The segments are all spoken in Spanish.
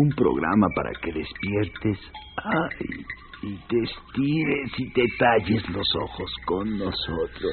Un programa para que despiertes ay, y te estires y te talles los ojos con nosotros.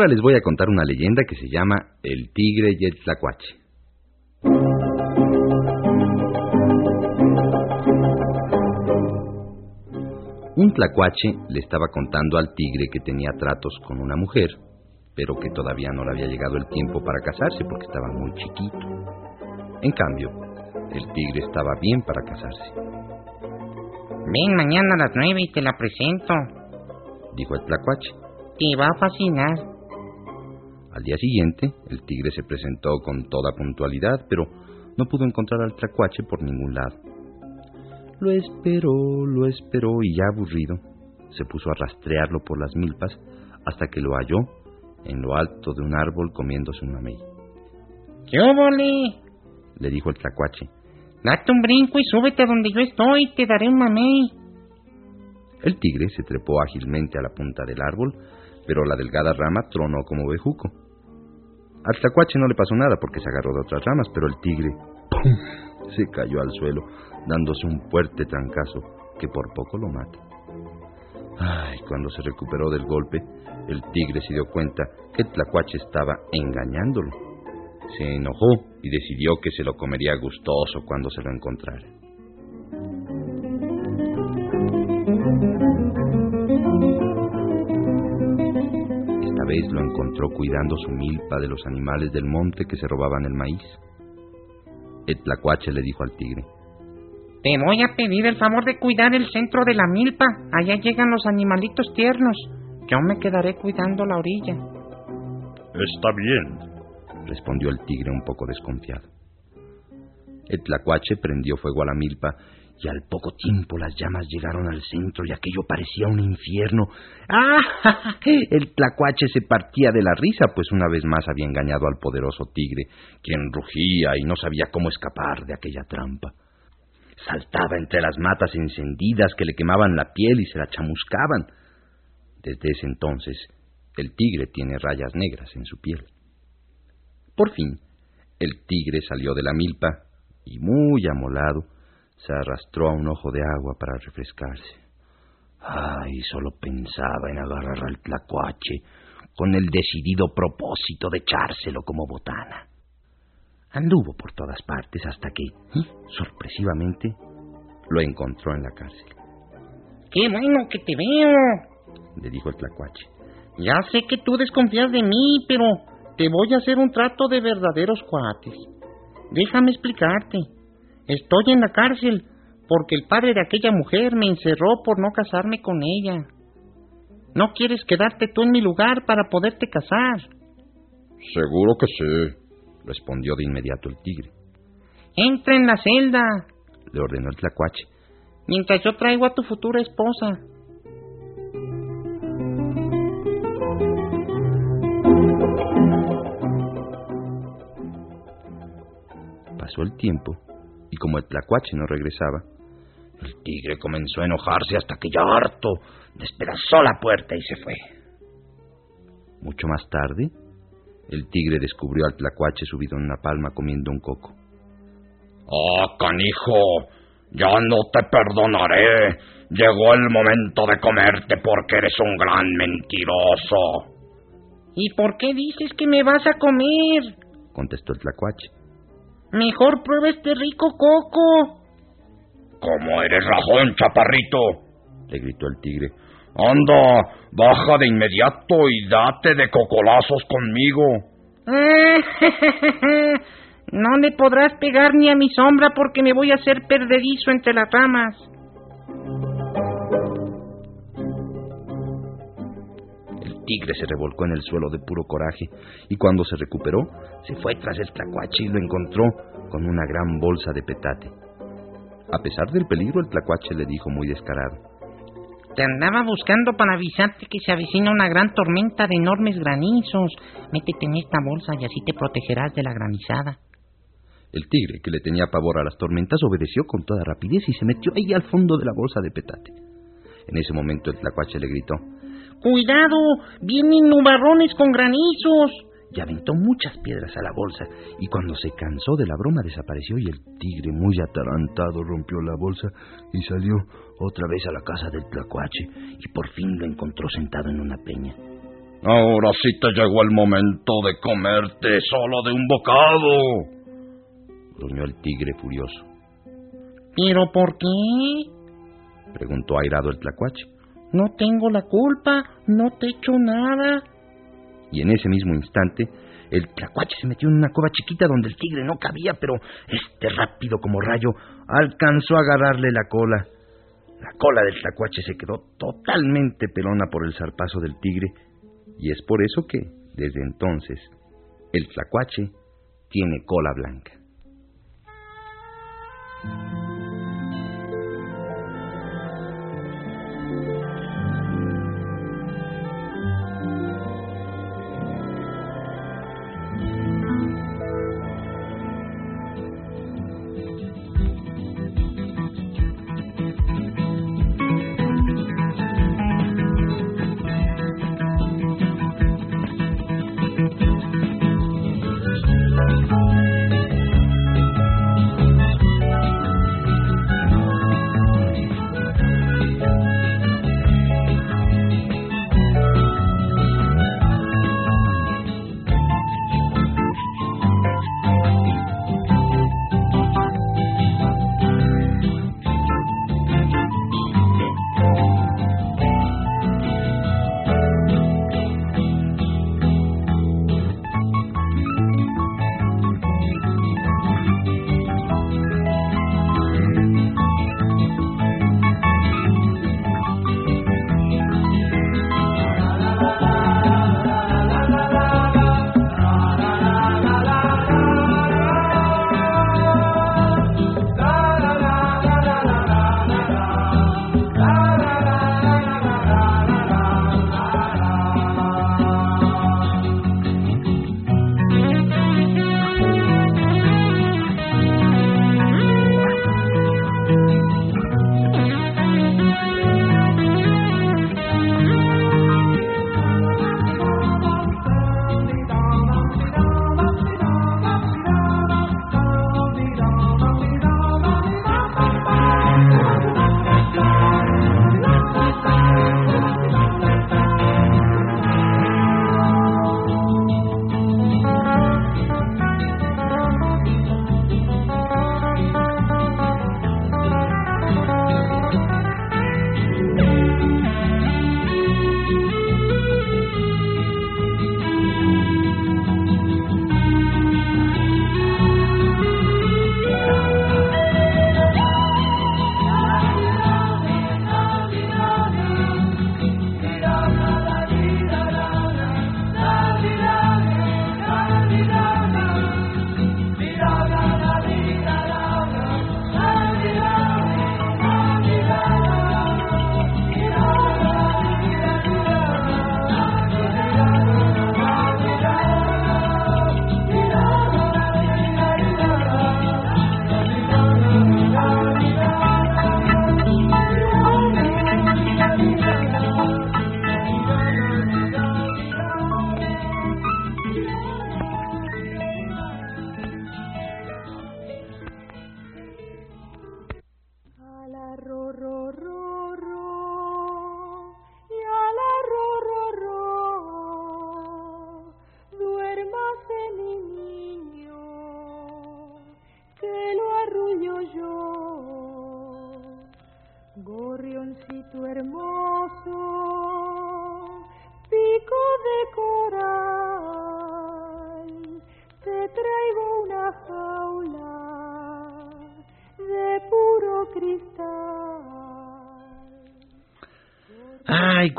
Ahora les voy a contar una leyenda que se llama El tigre y el tlacuache. Un tlacuache le estaba contando al tigre que tenía tratos con una mujer, pero que todavía no le había llegado el tiempo para casarse porque estaba muy chiquito. En cambio, el tigre estaba bien para casarse. Ven mañana a las nueve y te la presento. Dijo el tlacuache. Te va a fascinar. Al día siguiente, el tigre se presentó con toda puntualidad, pero no pudo encontrar al tlacuache por ningún lado. Lo esperó, lo esperó y ya aburrido, se puso a rastrearlo por las milpas hasta que lo halló en lo alto de un árbol comiéndose un mamey. ¿Qué óvole? Le dijo el tlacuache. Date un brinco y súbete a donde yo estoy, te daré un mamey. El tigre se trepó ágilmente a la punta del árbol, pero la delgada rama tronó como bejuco. Al tlacuache no le pasó nada porque se agarró de otras ramas, pero el tigre ¡pum! se cayó al suelo, dándose un fuerte trancazo que por poco lo mata. Ay, cuando se recuperó del golpe, el tigre se dio cuenta que tlacuache estaba engañándolo. Se enojó y decidió que se lo comería gustoso cuando se lo encontrara. Vez lo encontró cuidando su milpa de los animales del monte que se robaban el maíz. El tlacuache le dijo al tigre, Te voy a pedir el favor de cuidar el centro de la milpa. Allá llegan los animalitos tiernos. Yo me quedaré cuidando la orilla. Está bien, respondió el tigre un poco desconfiado. El tlacuache prendió fuego a la milpa y al poco tiempo las llamas llegaron al centro y aquello parecía un infierno. ¡Ah! El tlacuache se partía de la risa, pues una vez más había engañado al poderoso tigre, quien rugía y no sabía cómo escapar de aquella trampa. Saltaba entre las matas encendidas que le quemaban la piel y se la chamuscaban. Desde ese entonces, el tigre tiene rayas negras en su piel. Por fin, el tigre salió de la milpa y, muy amolado, se arrastró a un ojo de agua para refrescarse. Ay, solo pensaba en agarrar al tlacuache con el decidido propósito de echárselo como botana. Anduvo por todas partes hasta que, ¿eh? sorpresivamente, lo encontró en la cárcel. ¡Qué bueno que te veo! le dijo el tlacuache. Ya sé que tú desconfías de mí, pero te voy a hacer un trato de verdaderos cuates. Déjame explicarte. Estoy en la cárcel porque el padre de aquella mujer me encerró por no casarme con ella. ¿No quieres quedarte tú en mi lugar para poderte casar? Seguro que sí, respondió de inmediato el tigre. Entra en la celda, le ordenó el tlacuache. Mientras yo traigo a tu futura esposa. Pasó el tiempo y como el tlacuache no regresaba, el tigre comenzó a enojarse hasta que ya harto despedazó la puerta y se fue. Mucho más tarde, el tigre descubrió al tlacuache subido en una palma comiendo un coco. ¡Ah, canijo! Ya no te perdonaré. Llegó el momento de comerte porque eres un gran mentiroso. ¿Y por qué dices que me vas a comer? contestó el tlacuache. Mejor prueba este rico coco. ¿Cómo eres rajón, chaparrito? le gritó el tigre. Anda, baja de inmediato y date de cocolazos conmigo. no le podrás pegar ni a mi sombra porque me voy a hacer perdedizo entre las ramas. Tigre se revolcó en el suelo de puro coraje y cuando se recuperó se fue tras el tlacuache y lo encontró con una gran bolsa de petate. A pesar del peligro, el tlacuache le dijo muy descarado. Te andaba buscando para avisarte que se avecina una gran tormenta de enormes granizos. Métete en esta bolsa y así te protegerás de la granizada. El tigre, que le tenía pavor a las tormentas, obedeció con toda rapidez y se metió ahí al fondo de la bolsa de petate. En ese momento el tlacuache le gritó: ¡Cuidado! ¡Vienen nubarrones con granizos! y aventó muchas piedras a la bolsa, y cuando se cansó de la broma desapareció y el tigre, muy atarantado, rompió la bolsa y salió otra vez a la casa del tlacuache, y por fin lo encontró sentado en una peña. Ahora sí te llegó el momento de comerte solo de un bocado, gruñó el tigre furioso. ¿Pero por qué? preguntó airado el tlacuache. No tengo la culpa, no te he hecho nada y en ese mismo instante el tlacuache se metió en una cueva chiquita donde el tigre no cabía, pero este rápido como rayo alcanzó a agarrarle la cola. La cola del tlacuache se quedó totalmente pelona por el zarpazo del tigre, y es por eso que, desde entonces, el tlacuache tiene cola blanca.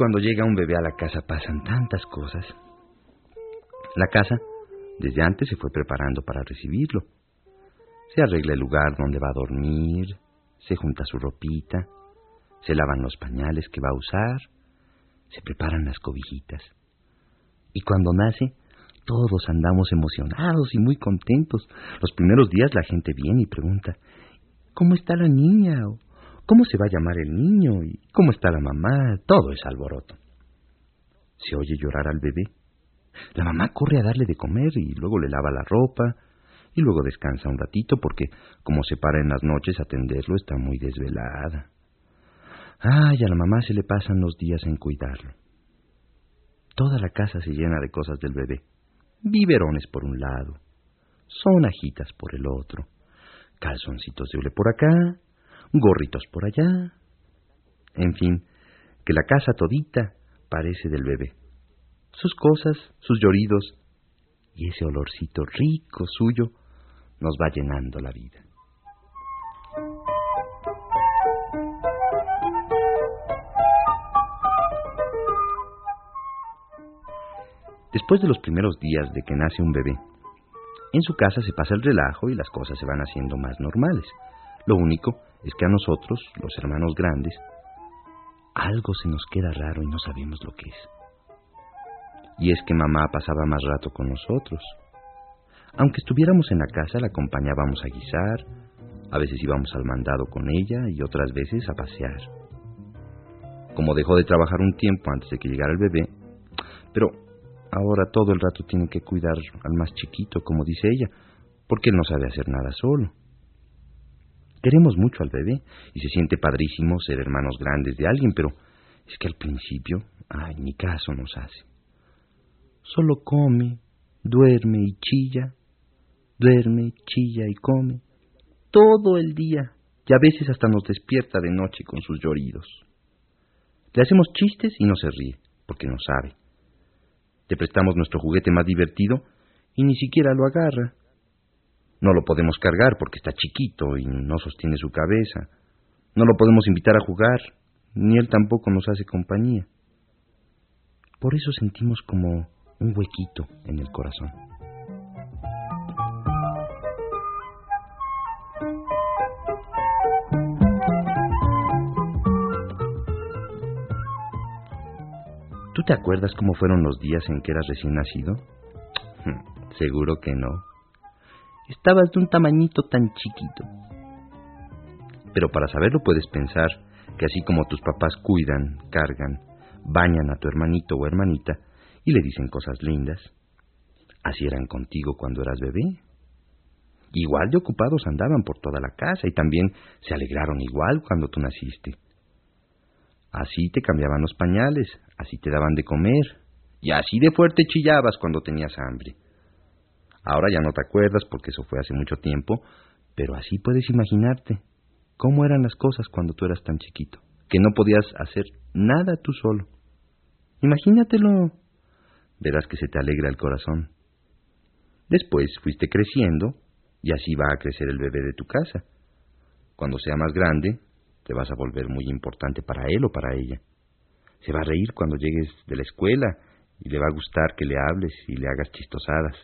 Cuando llega un bebé a la casa pasan tantas cosas. La casa desde antes se fue preparando para recibirlo. Se arregla el lugar donde va a dormir, se junta su ropita, se lavan los pañales que va a usar, se preparan las cobijitas. Y cuando nace, todos andamos emocionados y muy contentos. Los primeros días la gente viene y pregunta, ¿cómo está la niña? ¿Cómo se va a llamar el niño? ¿Y cómo está la mamá? Todo es alboroto. Se oye llorar al bebé. La mamá corre a darle de comer y luego le lava la ropa y luego descansa un ratito porque como se para en las noches a atenderlo está muy desvelada. Ay, a la mamá se le pasan los días en cuidarlo. Toda la casa se llena de cosas del bebé. Biberones por un lado, sonajitas por el otro, calzoncitos de hule por acá, gorritos por allá. En fin, que la casa todita parece del bebé. Sus cosas, sus lloridos y ese olorcito rico suyo nos va llenando la vida. Después de los primeros días de que nace un bebé, en su casa se pasa el relajo y las cosas se van haciendo más normales. Lo único es que a nosotros, los hermanos grandes, algo se nos queda raro y no sabemos lo que es. Y es que mamá pasaba más rato con nosotros. Aunque estuviéramos en la casa, la acompañábamos a guisar, a veces íbamos al mandado con ella y otras veces a pasear. Como dejó de trabajar un tiempo antes de que llegara el bebé, pero ahora todo el rato tiene que cuidar al más chiquito, como dice ella, porque no sabe hacer nada solo. Queremos mucho al bebé y se siente padrísimo ser hermanos grandes de alguien, pero es que al principio, ay, ni caso nos hace. Solo come, duerme y chilla, duerme, chilla y come, todo el día, y a veces hasta nos despierta de noche con sus lloridos. Le hacemos chistes y no se ríe, porque no sabe. Le prestamos nuestro juguete más divertido y ni siquiera lo agarra. No lo podemos cargar porque está chiquito y no sostiene su cabeza. No lo podemos invitar a jugar, ni él tampoco nos hace compañía. Por eso sentimos como un huequito en el corazón. ¿Tú te acuerdas cómo fueron los días en que eras recién nacido? Seguro que no. Estabas de un tamañito tan chiquito. Pero para saberlo puedes pensar que así como tus papás cuidan, cargan, bañan a tu hermanito o hermanita y le dicen cosas lindas, así eran contigo cuando eras bebé. Igual de ocupados andaban por toda la casa y también se alegraron igual cuando tú naciste. Así te cambiaban los pañales, así te daban de comer, y así de fuerte chillabas cuando tenías hambre. Ahora ya no te acuerdas porque eso fue hace mucho tiempo, pero así puedes imaginarte cómo eran las cosas cuando tú eras tan chiquito, que no podías hacer nada tú solo. Imagínatelo. Verás que se te alegra el corazón. Después fuiste creciendo y así va a crecer el bebé de tu casa. Cuando sea más grande, te vas a volver muy importante para él o para ella. Se va a reír cuando llegues de la escuela y le va a gustar que le hables y le hagas chistosadas.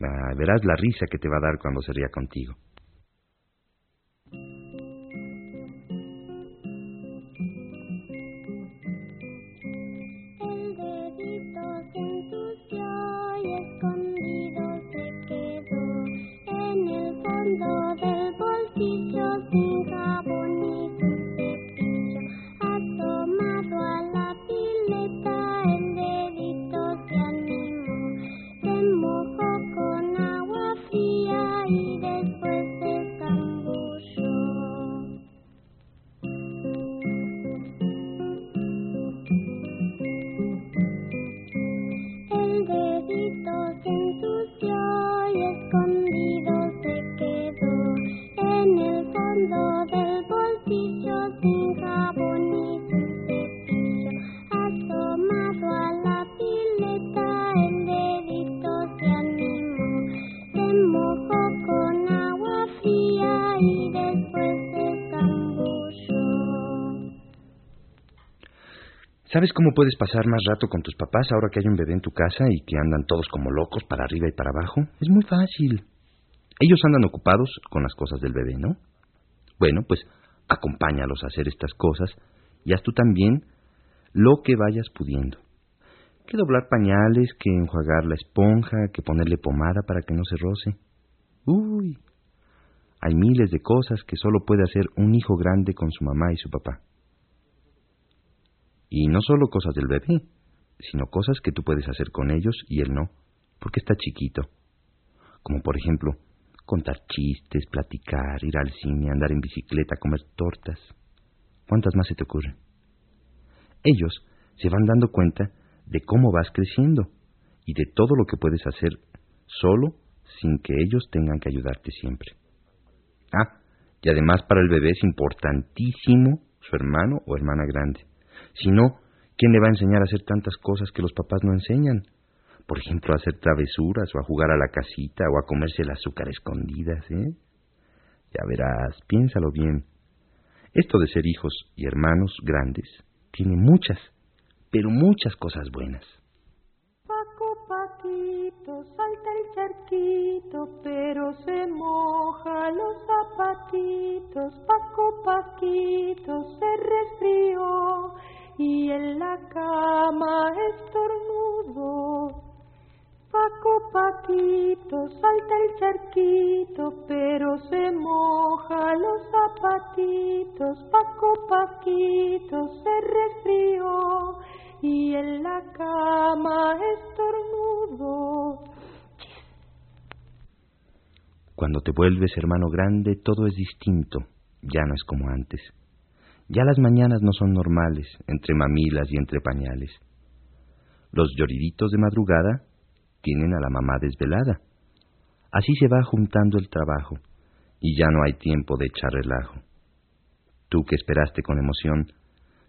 Ah, verás la risa que te va a dar cuando se ría contigo. ¿Sabes cómo puedes pasar más rato con tus papás ahora que hay un bebé en tu casa y que andan todos como locos para arriba y para abajo? Es muy fácil. Ellos andan ocupados con las cosas del bebé, ¿no? Bueno, pues acompáñalos a hacer estas cosas y haz tú también lo que vayas pudiendo. Que doblar pañales, que enjuagar la esponja, que ponerle pomada para que no se roce. Uy, hay miles de cosas que solo puede hacer un hijo grande con su mamá y su papá. Y no solo cosas del bebé, sino cosas que tú puedes hacer con ellos y él no, porque está chiquito. Como por ejemplo, contar chistes, platicar, ir al cine, andar en bicicleta, comer tortas. ¿Cuántas más se te ocurren? Ellos se van dando cuenta de cómo vas creciendo y de todo lo que puedes hacer solo sin que ellos tengan que ayudarte siempre. Ah, y además para el bebé es importantísimo su hermano o hermana grande. Si no, ¿quién le va a enseñar a hacer tantas cosas que los papás no enseñan? Por ejemplo, a hacer travesuras o a jugar a la casita o a comerse el azúcar escondidas, ¿eh? Ya verás, piénsalo bien. Esto de ser hijos y hermanos grandes tiene muchas, pero muchas cosas buenas. Paco Paquito, salta el charquito, pero se moja los zapatitos. Paco Paquito se resfrió y en la cama estornudo. Paco Paquito, salta el charquito, pero se moja los zapatitos. Paco Paquito se resfrió y en la cama estornudo. Cuando te vuelves hermano grande, todo es distinto, ya no es como antes. Ya las mañanas no son normales, entre mamilas y entre pañales. Los lloriditos de madrugada tienen a la mamá desvelada. Así se va juntando el trabajo, y ya no hay tiempo de echar relajo. Tú que esperaste con emoción,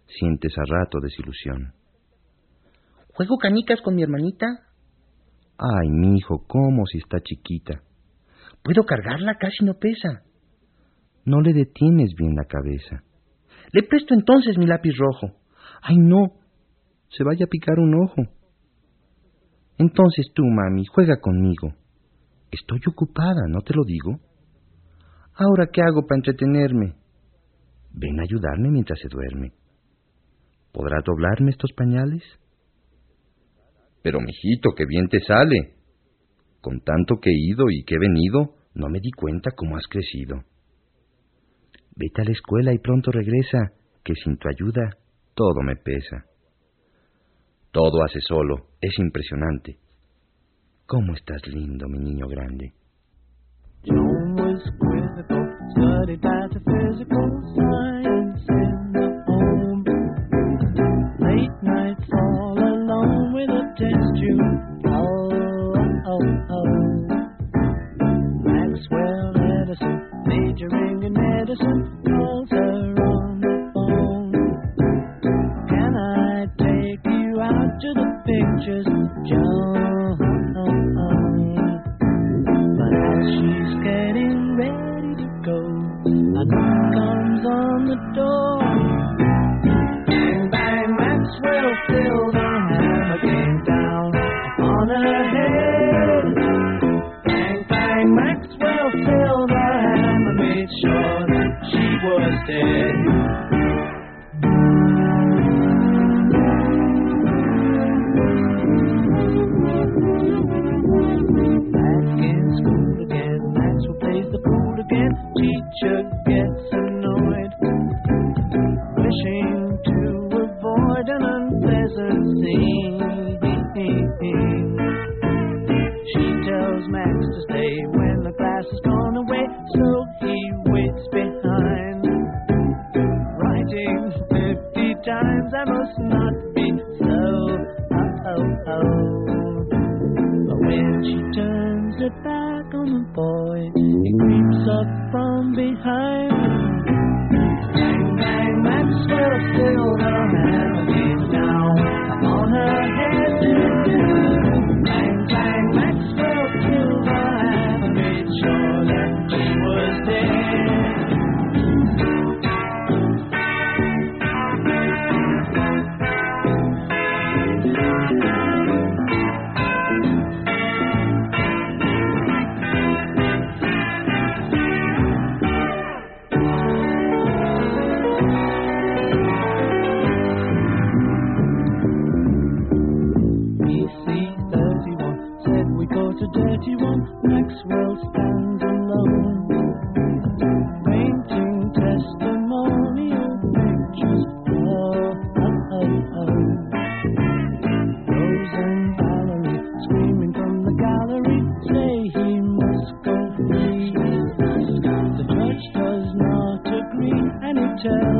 sientes a rato desilusión. ¿Juego canicas con mi hermanita? Ay, mi hijo, ¿cómo si está chiquita? ¿Puedo cargarla? Casi no pesa. No le detienes bien la cabeza. Le presto entonces mi lápiz rojo. Ay, no. Se vaya a picar un ojo. Entonces tú, mami, juega conmigo. Estoy ocupada, ¿no te lo digo? Ahora, ¿qué hago para entretenerme? Ven a ayudarme mientras se duerme. ¿Podrás doblarme estos pañales? Pero, mijito, qué bien te sale. Con tanto que he ido y que he venido, no me di cuenta cómo has crecido. Vete a la escuela y pronto regresa, que sin tu ayuda todo me pesa. Todo hace solo, es impresionante. ¿Cómo estás lindo, mi niño grande? tell